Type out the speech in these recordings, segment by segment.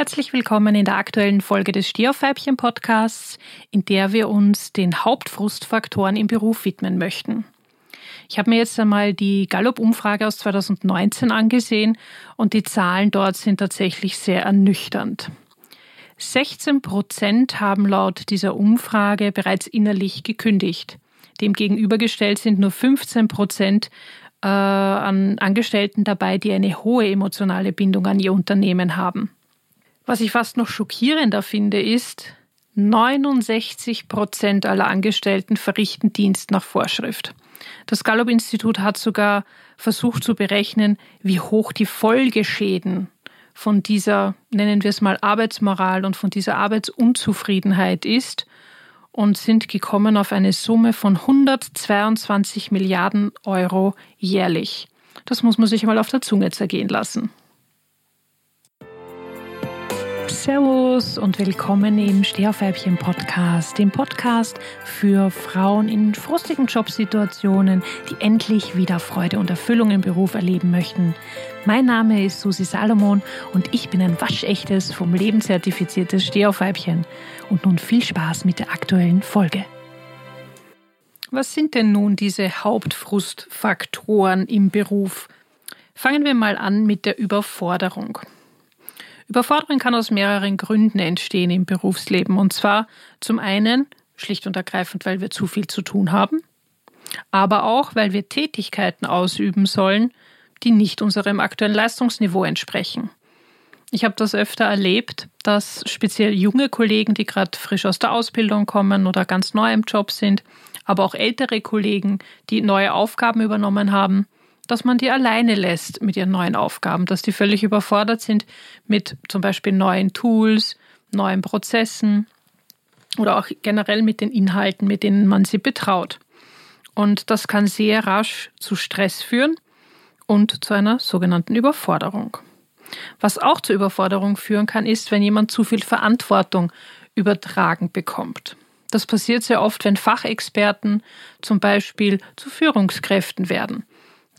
Herzlich willkommen in der aktuellen Folge des Stehauffeibchen Podcasts, in der wir uns den Hauptfrustfaktoren im Beruf widmen möchten. Ich habe mir jetzt einmal die Gallup-Umfrage aus 2019 angesehen und die Zahlen dort sind tatsächlich sehr ernüchternd. 16 Prozent haben laut dieser Umfrage bereits innerlich gekündigt. Dem gegenübergestellt sind nur 15 Prozent äh, an Angestellten dabei, die eine hohe emotionale Bindung an ihr Unternehmen haben. Was ich fast noch schockierender finde, ist, 69 Prozent aller Angestellten verrichten Dienst nach Vorschrift. Das Gallup-Institut hat sogar versucht zu berechnen, wie hoch die Folgeschäden von dieser, nennen wir es mal, Arbeitsmoral und von dieser Arbeitsunzufriedenheit ist und sind gekommen auf eine Summe von 122 Milliarden Euro jährlich. Das muss man sich mal auf der Zunge zergehen lassen. Servus und willkommen im Stehaufweibchen Podcast, dem Podcast für Frauen in frustigen Jobsituationen, die endlich wieder Freude und Erfüllung im Beruf erleben möchten. Mein Name ist Susi Salomon und ich bin ein waschechtes, vom Leben zertifiziertes Stehaufweibchen. Und nun viel Spaß mit der aktuellen Folge. Was sind denn nun diese Hauptfrustfaktoren im Beruf? Fangen wir mal an mit der Überforderung. Überforderung kann aus mehreren Gründen entstehen im Berufsleben. Und zwar zum einen schlicht und ergreifend, weil wir zu viel zu tun haben, aber auch, weil wir Tätigkeiten ausüben sollen, die nicht unserem aktuellen Leistungsniveau entsprechen. Ich habe das öfter erlebt, dass speziell junge Kollegen, die gerade frisch aus der Ausbildung kommen oder ganz neu im Job sind, aber auch ältere Kollegen, die neue Aufgaben übernommen haben, dass man die alleine lässt mit ihren neuen Aufgaben, dass die völlig überfordert sind mit zum Beispiel neuen Tools, neuen Prozessen oder auch generell mit den Inhalten, mit denen man sie betraut. Und das kann sehr rasch zu Stress führen und zu einer sogenannten Überforderung. Was auch zur Überforderung führen kann, ist, wenn jemand zu viel Verantwortung übertragen bekommt. Das passiert sehr oft, wenn Fachexperten zum Beispiel zu Führungskräften werden.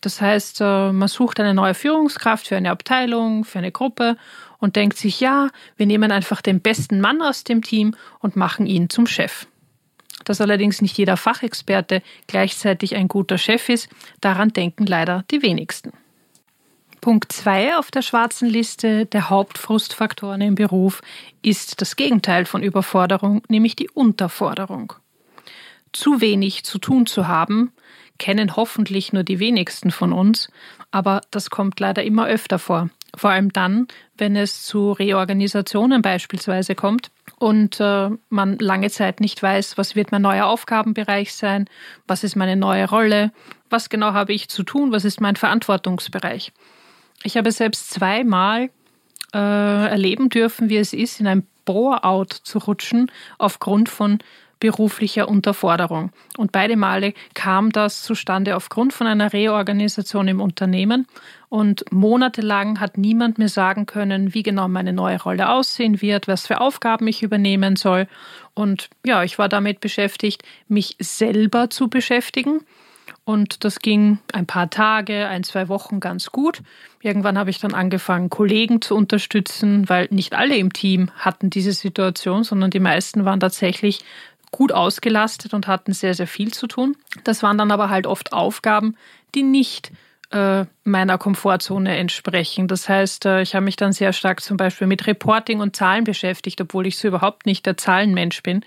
Das heißt, äh, man sucht eine neue Führungskraft für eine Abteilung, für eine Gruppe und denkt sich, ja, wir nehmen einfach den besten Mann aus dem Team und machen ihn zum Chef. Dass allerdings nicht jeder Fachexperte gleichzeitig ein guter Chef ist, daran denken leider die wenigsten. Punkt 2 auf der schwarzen Liste der Hauptfrustfaktoren im Beruf ist das Gegenteil von Überforderung, nämlich die Unterforderung. Zu wenig zu tun zu haben, kennen hoffentlich nur die wenigsten von uns, aber das kommt leider immer öfter vor. Vor allem dann, wenn es zu Reorganisationen beispielsweise kommt und äh, man lange Zeit nicht weiß, was wird mein neuer Aufgabenbereich sein, was ist meine neue Rolle, was genau habe ich zu tun, was ist mein Verantwortungsbereich. Ich habe selbst zweimal äh, erleben dürfen, wie es ist, in ein Bore-out zu rutschen aufgrund von beruflicher Unterforderung. Und beide Male kam das zustande aufgrund von einer Reorganisation im Unternehmen. Und monatelang hat niemand mir sagen können, wie genau meine neue Rolle aussehen wird, was für Aufgaben ich übernehmen soll. Und ja, ich war damit beschäftigt, mich selber zu beschäftigen. Und das ging ein paar Tage, ein, zwei Wochen ganz gut. Irgendwann habe ich dann angefangen, Kollegen zu unterstützen, weil nicht alle im Team hatten diese Situation, sondern die meisten waren tatsächlich gut ausgelastet und hatten sehr, sehr viel zu tun. Das waren dann aber halt oft Aufgaben, die nicht äh, meiner Komfortzone entsprechen. Das heißt, äh, ich habe mich dann sehr stark zum Beispiel mit Reporting und Zahlen beschäftigt, obwohl ich so überhaupt nicht der Zahlenmensch bin.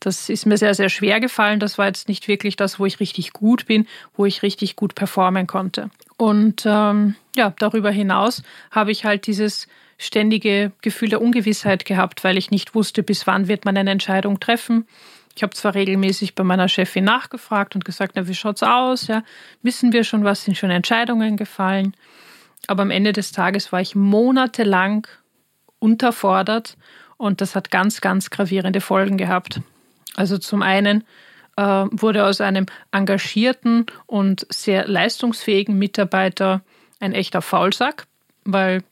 Das ist mir sehr, sehr schwer gefallen. Das war jetzt nicht wirklich das, wo ich richtig gut bin, wo ich richtig gut performen konnte. Und ähm, ja, darüber hinaus habe ich halt dieses ständige Gefühl der Ungewissheit gehabt, weil ich nicht wusste, bis wann wird man eine Entscheidung treffen. Ich habe zwar regelmäßig bei meiner Chefin nachgefragt und gesagt, na, wie schaut's aus? Ja, wissen wir schon, was sind schon Entscheidungen gefallen? Aber am Ende des Tages war ich monatelang unterfordert und das hat ganz, ganz gravierende Folgen gehabt. Also zum einen äh, wurde aus einem engagierten und sehr leistungsfähigen Mitarbeiter ein echter Faulsack, weil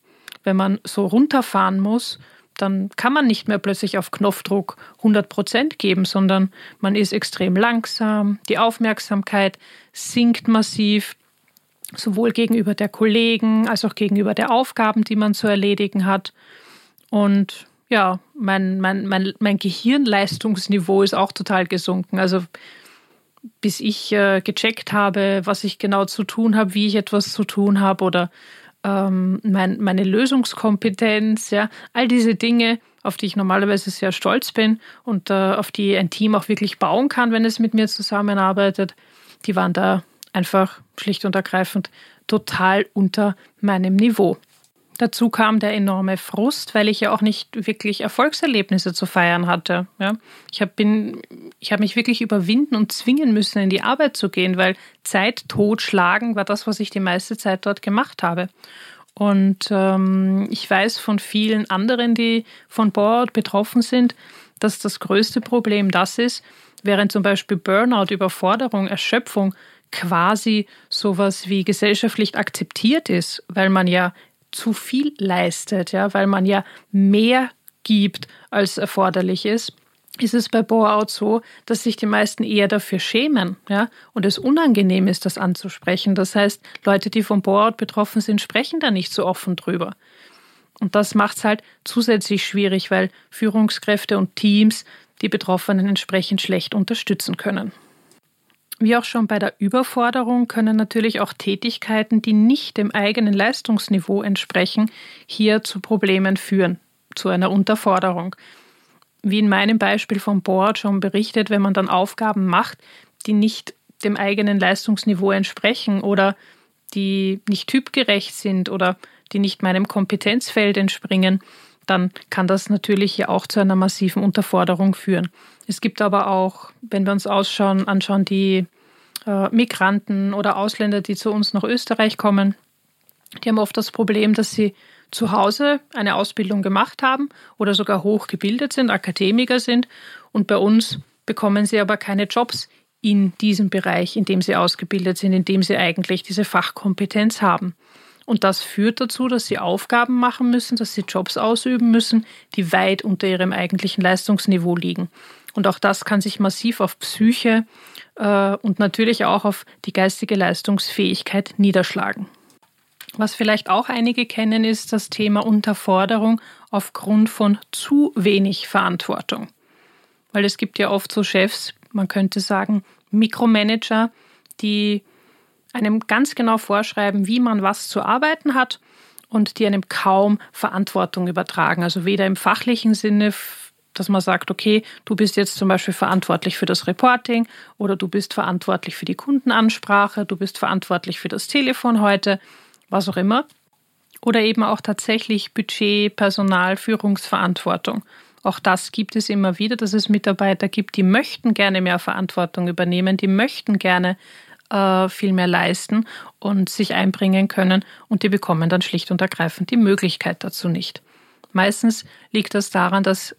wenn man so runterfahren muss, dann kann man nicht mehr plötzlich auf Knopfdruck 100 Prozent geben, sondern man ist extrem langsam. Die Aufmerksamkeit sinkt massiv, sowohl gegenüber der Kollegen als auch gegenüber der Aufgaben, die man zu erledigen hat. Und ja, mein, mein, mein, mein Gehirnleistungsniveau ist auch total gesunken. Also bis ich äh, gecheckt habe, was ich genau zu tun habe, wie ich etwas zu tun habe oder ähm, mein, meine Lösungskompetenz, ja, all diese Dinge, auf die ich normalerweise sehr stolz bin und äh, auf die ein Team auch wirklich bauen kann, wenn es mit mir zusammenarbeitet, die waren da einfach schlicht und ergreifend total unter meinem Niveau. Dazu kam der enorme Frust, weil ich ja auch nicht wirklich Erfolgserlebnisse zu feiern hatte. Ja, ich habe hab mich wirklich überwinden und zwingen müssen, in die Arbeit zu gehen, weil Zeit totschlagen war das, was ich die meiste Zeit dort gemacht habe. Und ähm, ich weiß von vielen anderen, die von Board betroffen sind, dass das größte Problem das ist, während zum Beispiel Burnout, Überforderung, Erschöpfung quasi sowas wie gesellschaftlich akzeptiert ist, weil man ja zu viel leistet, ja, weil man ja mehr gibt, als erforderlich ist, ist es bei Bore-out so, dass sich die meisten eher dafür schämen, ja, und es unangenehm ist, das anzusprechen. Das heißt, Leute, die vom Bore-out betroffen sind, sprechen da nicht so offen drüber. Und das macht es halt zusätzlich schwierig, weil Führungskräfte und Teams die Betroffenen entsprechend schlecht unterstützen können. Wie auch schon bei der Überforderung können natürlich auch Tätigkeiten, die nicht dem eigenen Leistungsniveau entsprechen, hier zu Problemen führen, zu einer Unterforderung. Wie in meinem Beispiel vom Board schon berichtet, wenn man dann Aufgaben macht, die nicht dem eigenen Leistungsniveau entsprechen oder die nicht typgerecht sind oder die nicht meinem Kompetenzfeld entspringen, dann kann das natürlich hier auch zu einer massiven Unterforderung führen. Es gibt aber auch, wenn wir uns ausschauen, anschauen, die äh, Migranten oder Ausländer, die zu uns nach Österreich kommen, die haben oft das Problem, dass sie zu Hause eine Ausbildung gemacht haben oder sogar hochgebildet sind, Akademiker sind und bei uns bekommen sie aber keine Jobs in diesem Bereich, in dem sie ausgebildet sind, in dem sie eigentlich diese Fachkompetenz haben. Und das führt dazu, dass sie Aufgaben machen müssen, dass sie Jobs ausüben müssen, die weit unter ihrem eigentlichen Leistungsniveau liegen. Und auch das kann sich massiv auf Psyche äh, und natürlich auch auf die geistige Leistungsfähigkeit niederschlagen. Was vielleicht auch einige kennen, ist das Thema Unterforderung aufgrund von zu wenig Verantwortung. Weil es gibt ja oft so Chefs, man könnte sagen Mikromanager, die einem ganz genau vorschreiben, wie man was zu arbeiten hat und die einem kaum Verantwortung übertragen. Also weder im fachlichen Sinne, dass man sagt, okay, du bist jetzt zum Beispiel verantwortlich für das Reporting oder du bist verantwortlich für die Kundenansprache, du bist verantwortlich für das Telefon heute, was auch immer. Oder eben auch tatsächlich Budget, Personal, Führungsverantwortung. Auch das gibt es immer wieder, dass es Mitarbeiter gibt, die möchten gerne mehr Verantwortung übernehmen, die möchten gerne äh, viel mehr leisten und sich einbringen können und die bekommen dann schlicht und ergreifend die Möglichkeit dazu nicht. Meistens liegt das daran, dass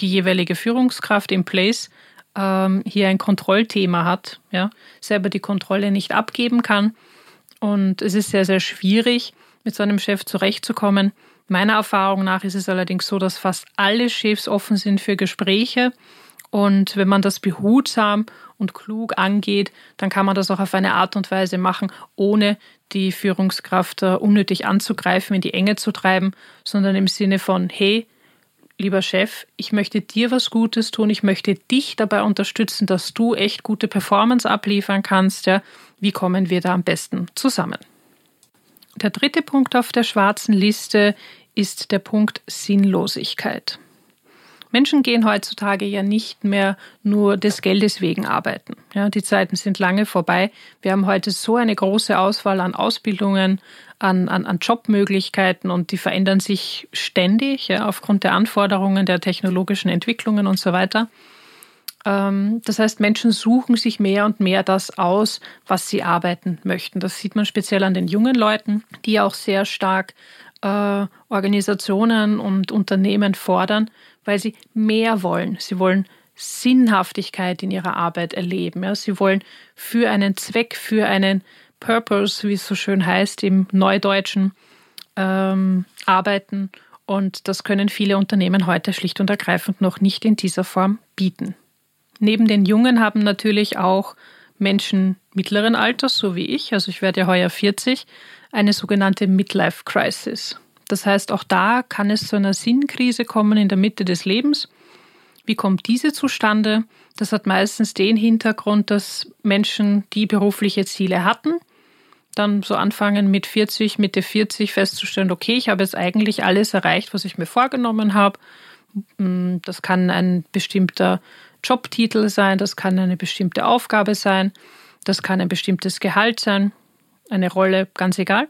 die jeweilige Führungskraft im Place ähm, hier ein Kontrollthema hat, ja, selber die Kontrolle nicht abgeben kann. Und es ist sehr, sehr schwierig, mit so einem Chef zurechtzukommen. Meiner Erfahrung nach ist es allerdings so, dass fast alle Chefs offen sind für Gespräche und wenn man das behutsam und klug angeht, dann kann man das auch auf eine Art und Weise machen, ohne die Führungskraft unnötig anzugreifen, in die Enge zu treiben, sondern im Sinne von, hey, lieber Chef, ich möchte dir was Gutes tun, ich möchte dich dabei unterstützen, dass du echt gute Performance abliefern kannst. Ja? Wie kommen wir da am besten zusammen? Der dritte Punkt auf der schwarzen Liste ist der Punkt Sinnlosigkeit. Menschen gehen heutzutage ja nicht mehr nur des Geldes wegen arbeiten. Ja, die Zeiten sind lange vorbei. Wir haben heute so eine große Auswahl an Ausbildungen, an, an, an Jobmöglichkeiten und die verändern sich ständig ja, aufgrund der Anforderungen der technologischen Entwicklungen und so weiter. Ähm, das heißt, Menschen suchen sich mehr und mehr das aus, was sie arbeiten möchten. Das sieht man speziell an den jungen Leuten, die auch sehr stark äh, Organisationen und Unternehmen fordern, weil sie mehr wollen. Sie wollen Sinnhaftigkeit in ihrer Arbeit erleben. Ja. Sie wollen für einen Zweck, für einen Purpose, wie es so schön heißt im Neudeutschen, ähm, arbeiten. Und das können viele Unternehmen heute schlicht und ergreifend noch nicht in dieser Form bieten. Neben den Jungen haben natürlich auch Menschen mittleren Alters, so wie ich, also ich werde ja heuer 40, eine sogenannte Midlife Crisis. Das heißt, auch da kann es zu einer Sinnkrise kommen in der Mitte des Lebens. Wie kommt diese zustande? Das hat meistens den Hintergrund, dass Menschen, die berufliche Ziele hatten, dann so anfangen mit 40, Mitte 40 festzustellen, okay, ich habe jetzt eigentlich alles erreicht, was ich mir vorgenommen habe. Mm, das kann ein bestimmter Jobtitel sein, das kann eine bestimmte Aufgabe sein, das kann ein bestimmtes Gehalt sein, eine Rolle, ganz egal.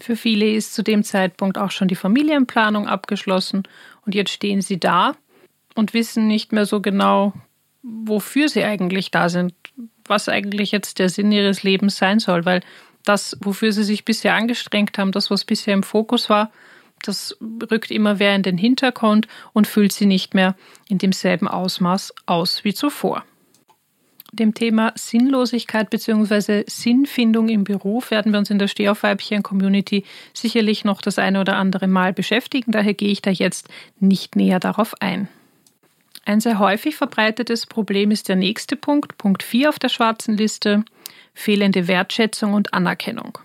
Für viele ist zu dem Zeitpunkt auch schon die Familienplanung abgeschlossen und jetzt stehen sie da und wissen nicht mehr so genau, wofür sie eigentlich da sind, was eigentlich jetzt der Sinn ihres Lebens sein soll, weil das, wofür sie sich bisher angestrengt haben, das, was bisher im Fokus war, das rückt immer mehr in den Hintergrund und füllt sie nicht mehr in demselben Ausmaß aus wie zuvor. Dem Thema Sinnlosigkeit bzw. Sinnfindung im Beruf werden wir uns in der Stehaufweibchen-Community sicherlich noch das eine oder andere Mal beschäftigen. Daher gehe ich da jetzt nicht näher darauf ein. Ein sehr häufig verbreitetes Problem ist der nächste Punkt, Punkt 4 auf der schwarzen Liste, fehlende Wertschätzung und Anerkennung.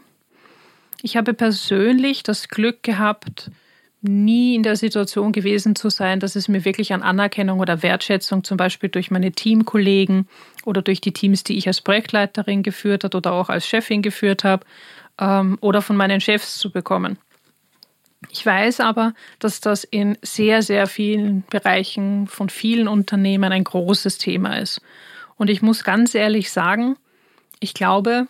Ich habe persönlich das Glück gehabt, nie in der Situation gewesen zu sein, dass es mir wirklich an Anerkennung oder Wertschätzung zum Beispiel durch meine Teamkollegen oder durch die Teams, die ich als Projektleiterin geführt habe oder auch als Chefin geführt habe, ähm, oder von meinen Chefs zu bekommen. Ich weiß aber, dass das in sehr, sehr vielen Bereichen von vielen Unternehmen ein großes Thema ist. Und ich muss ganz ehrlich sagen, ich glaube,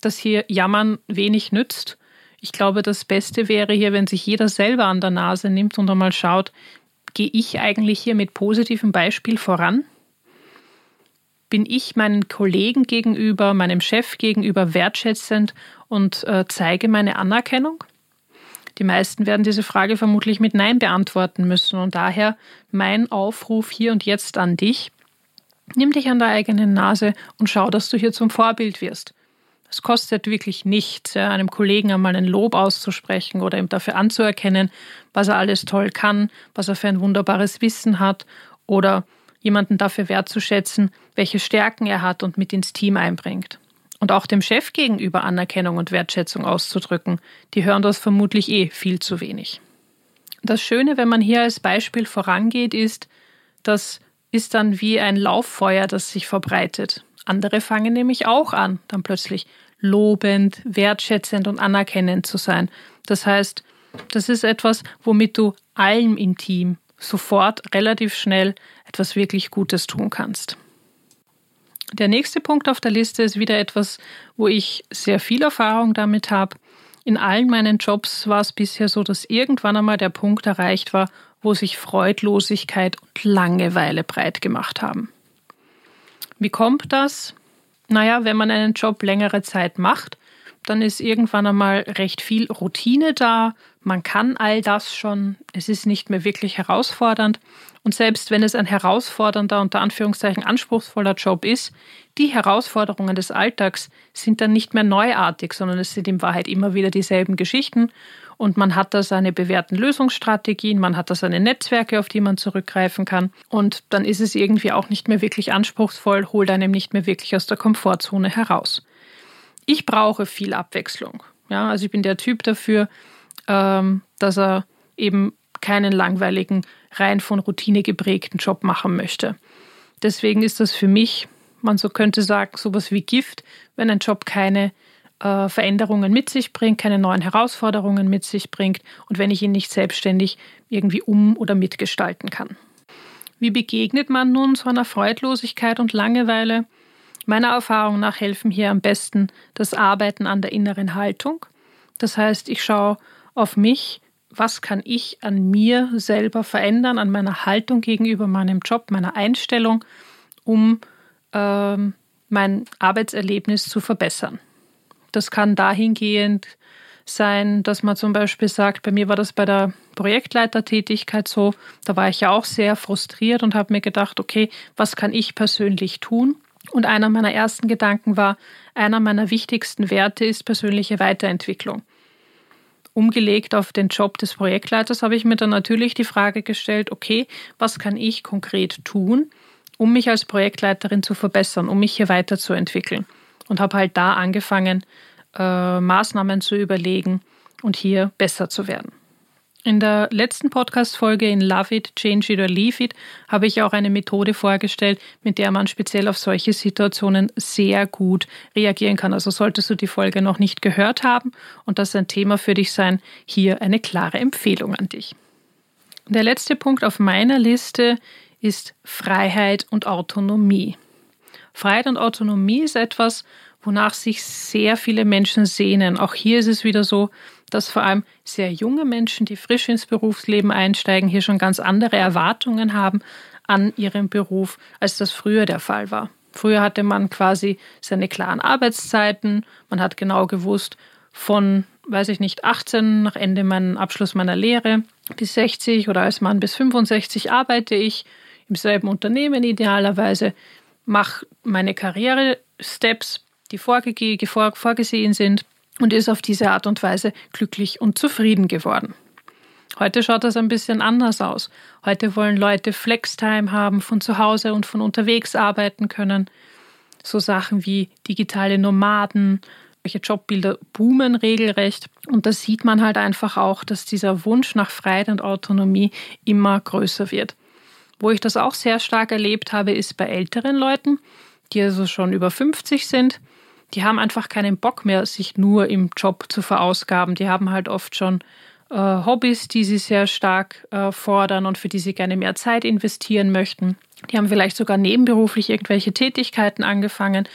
dass hier Jammern wenig nützt ich glaube, das Beste wäre hier, wenn sich jeder selber an der Nase nimmt und einmal schaut, gehe ich eigentlich hier mit positivem Beispiel voran? Bin ich meinen Kollegen gegenüber, meinem Chef gegenüber wertschätzend und äh, zeige meine Anerkennung? Die meisten werden diese Frage vermutlich mit Nein beantworten müssen und daher mein Aufruf hier und jetzt an dich. Nimm dich an der eigenen Nase und schau, dass du hier zum Vorbild wirst. Es kostet wirklich nichts, ja, einem Kollegen einmal ein Lob auszusprechen oder ihm dafür anzuerkennen, was er alles toll kann, was er für ein wunderbares Wissen hat oder jemanden dafür wertzuschätzen, welche Stärken er hat und mit ins Team einbringt. Und auch dem Chef gegenüber Anerkennung und Wertschätzung auszudrücken, die hören das vermutlich eh viel zu wenig. Das Schöne, wenn man hier als Beispiel vorangeht, ist, das ist dann wie ein Lauffeuer, das sich verbreitet. Andere fangen nämlich auch an, dann plötzlich lobend, wertschätzend und anerkennend zu sein. Das heißt, das ist etwas, womit du allem im Team sofort relativ schnell etwas wirklich Gutes tun kannst. Der nächste Punkt auf der Liste ist wieder etwas, wo ich sehr viel Erfahrung damit habe. In allen meinen Jobs war es bisher so, dass irgendwann einmal der Punkt erreicht war, wo sich Freudlosigkeit und Langeweile breit gemacht haben. Wie kommt das? Naja, wenn man einen Job längere Zeit macht, dann ist irgendwann einmal recht viel Routine da. Man kann all das schon. Es ist nicht mehr wirklich herausfordernd. Und selbst wenn es ein herausfordernder, unter Anführungszeichen anspruchsvoller Job ist, die Herausforderungen des Alltags sind dann nicht mehr neuartig, sondern es sind in Wahrheit immer wieder dieselben Geschichten. Und man hat da seine bewährten Lösungsstrategien, man hat da seine Netzwerke, auf die man zurückgreifen kann. Und dann ist es irgendwie auch nicht mehr wirklich anspruchsvoll, holt einem nicht mehr wirklich aus der Komfortzone heraus. Ich brauche viel Abwechslung. Ja, also ich bin der Typ dafür, ähm, dass er eben keinen langweiligen, rein von Routine geprägten Job machen möchte. Deswegen ist das für mich, man so könnte sagen, sowas wie Gift, wenn ein Job keine äh, Veränderungen mit sich bringt, keine neuen Herausforderungen mit sich bringt und wenn ich ihn nicht selbstständig irgendwie um- oder mitgestalten kann. Wie begegnet man nun so einer Freudlosigkeit und Langeweile? Meiner Erfahrung nach helfen hier am besten das Arbeiten an der inneren Haltung. Das heißt, ich schaue auf mich, was kann ich an mir selber verändern, an meiner Haltung gegenüber meinem Job, meiner Einstellung, um ähm, mein Arbeitserlebnis zu verbessern. Das kann dahingehend sein, dass man zum Beispiel sagt, bei mir war das bei der Projektleitertätigkeit so, da war ich ja auch sehr frustriert und habe mir gedacht, okay, was kann ich persönlich tun? Und einer meiner ersten Gedanken war, einer meiner wichtigsten Werte ist persönliche Weiterentwicklung. Umgelegt auf den Job des Projektleiters habe ich mir dann natürlich die Frage gestellt, okay, was kann ich konkret tun, um mich als Projektleiterin zu verbessern, um mich hier weiterzuentwickeln? Und habe halt da angefangen, äh, Maßnahmen zu überlegen und hier besser zu werden. In der letzten Podcast-Folge in Love It, Change It or Leave It habe ich auch eine Methode vorgestellt, mit der man speziell auf solche Situationen sehr gut reagieren kann. Also solltest du die Folge noch nicht gehört haben und das ein Thema für dich sein, hier eine klare Empfehlung an dich. Der letzte Punkt auf meiner Liste ist Freiheit und Autonomie. Freiheit und Autonomie ist etwas, wonach sich sehr viele Menschen sehnen. Auch hier ist es wieder so, dass vor allem sehr junge Menschen, die frisch ins Berufsleben einsteigen, hier schon ganz andere Erwartungen haben an ihrem Beruf, als das früher der Fall war. Früher hatte man quasi seine klaren Arbeitszeiten, man hat genau gewusst, von, weiß ich nicht, 18 nach Ende meinen Abschluss meiner Lehre bis 60 oder als Mann bis 65 arbeite ich im selben Unternehmen idealerweise, mache meine Karriere-Steps, die vorgesehen sind und ist auf diese Art und Weise glücklich und zufrieden geworden. Heute schaut das ein bisschen anders aus. Heute wollen Leute Flextime haben, von zu Hause und von unterwegs arbeiten können. So Sachen wie digitale Nomaden, welche Jobbilder boomen regelrecht. Und da sieht man halt einfach auch, dass dieser Wunsch nach Freiheit und Autonomie immer größer wird. Wo ich das auch sehr stark erlebt habe, ist bei älteren Leuten, die also schon über 50 sind die haben einfach keinen Bock mehr, sich nur im Job zu verausgaben. Die haben halt oft schon äh, Hobbys, die sie sehr stark äh, fordern und für die sie gerne mehr Zeit investieren möchten. Die haben vielleicht sogar nebenberuflich irgendwelche Tätigkeiten angefangen,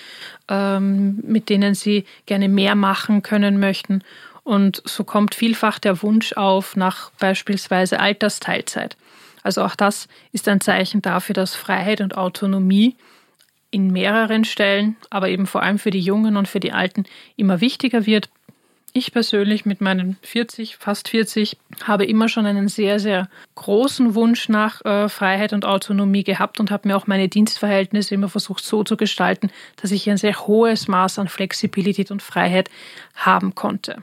ähm, mit denen sie gerne mehr machen können möchten. Und so kommt vielfach der Wunsch auf nach beispielsweise Altersteilzeit. Also auch das ist ein Zeichen dafür, dass Freiheit und Autonomie in mehreren Stellen, aber eben vor allem für die Jungen und für die Alten immer wichtiger wird. Ich persönlich mit meinen 40, fast 40, habe immer schon einen sehr, sehr großen Wunsch nach äh, Freiheit und Autonomie gehabt und habe mir auch meine Dienstverhältnisse immer versucht so zu gestalten, dass ich ein sehr hohes Maß an Flexibilität und Freiheit haben konnte.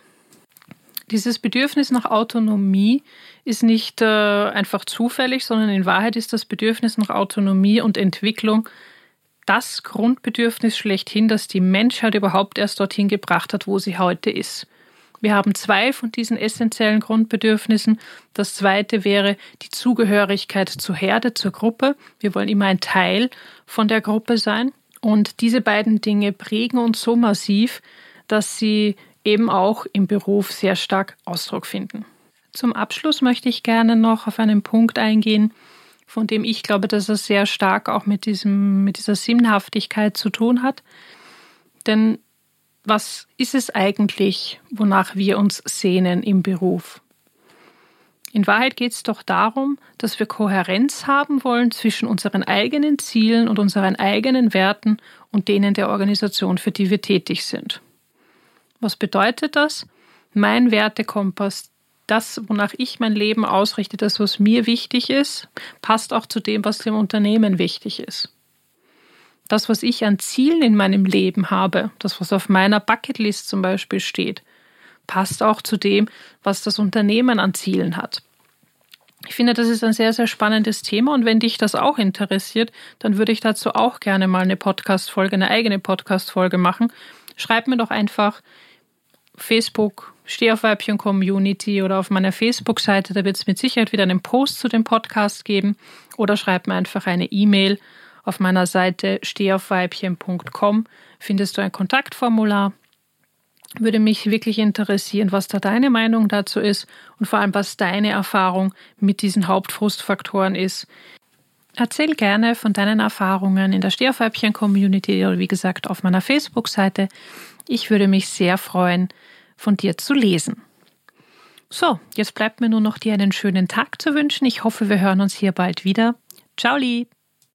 Dieses Bedürfnis nach Autonomie ist nicht äh, einfach zufällig, sondern in Wahrheit ist das Bedürfnis nach Autonomie und Entwicklung das Grundbedürfnis schlechthin, das die Menschheit überhaupt erst dorthin gebracht hat, wo sie heute ist. Wir haben zwei von diesen essentiellen Grundbedürfnissen. Das zweite wäre die Zugehörigkeit zur Herde, zur Gruppe. Wir wollen immer ein Teil von der Gruppe sein. Und diese beiden Dinge prägen uns so massiv, dass sie eben auch im Beruf sehr stark Ausdruck finden. Zum Abschluss möchte ich gerne noch auf einen Punkt eingehen, von dem ich glaube, dass er sehr stark auch mit, diesem, mit dieser Sinnhaftigkeit zu tun hat. Denn was ist es eigentlich, wonach wir uns sehnen im Beruf? In Wahrheit geht es doch darum, dass wir Kohärenz haben wollen zwischen unseren eigenen Zielen und unseren eigenen Werten und denen der Organisation, für die wir tätig sind. Was bedeutet das? Mein Wertekompass, das, wonach ich mein Leben ausrichte, das, was mir wichtig ist, passt auch zu dem, was dem Unternehmen wichtig ist. Das, was ich an Zielen in meinem Leben habe, das, was auf meiner Bucketlist zum Beispiel steht, passt auch zu dem, was das Unternehmen an Zielen hat. Ich finde, das ist ein sehr, sehr spannendes Thema und wenn dich das auch interessiert, dann würde ich dazu auch gerne mal eine Podcast-Folge, eine eigene Podcast-Folge machen. Schreib mir doch einfach Facebook, Steh auf Weibchen Community oder auf meiner Facebook-Seite. Da wird es mit Sicherheit wieder einen Post zu dem Podcast geben. Oder schreib mir einfach eine E-Mail. Auf meiner Seite stehaufweibchen.com findest du ein Kontaktformular. Würde mich wirklich interessieren, was da deine Meinung dazu ist und vor allem, was deine Erfahrung mit diesen Hauptfrustfaktoren ist. Erzähl gerne von deinen Erfahrungen in der Stehaufweibchen-Community oder wie gesagt auf meiner Facebook-Seite. Ich würde mich sehr freuen, von dir zu lesen. So, jetzt bleibt mir nur noch dir einen schönen Tag zu wünschen. Ich hoffe, wir hören uns hier bald wieder. Ciao, lieb!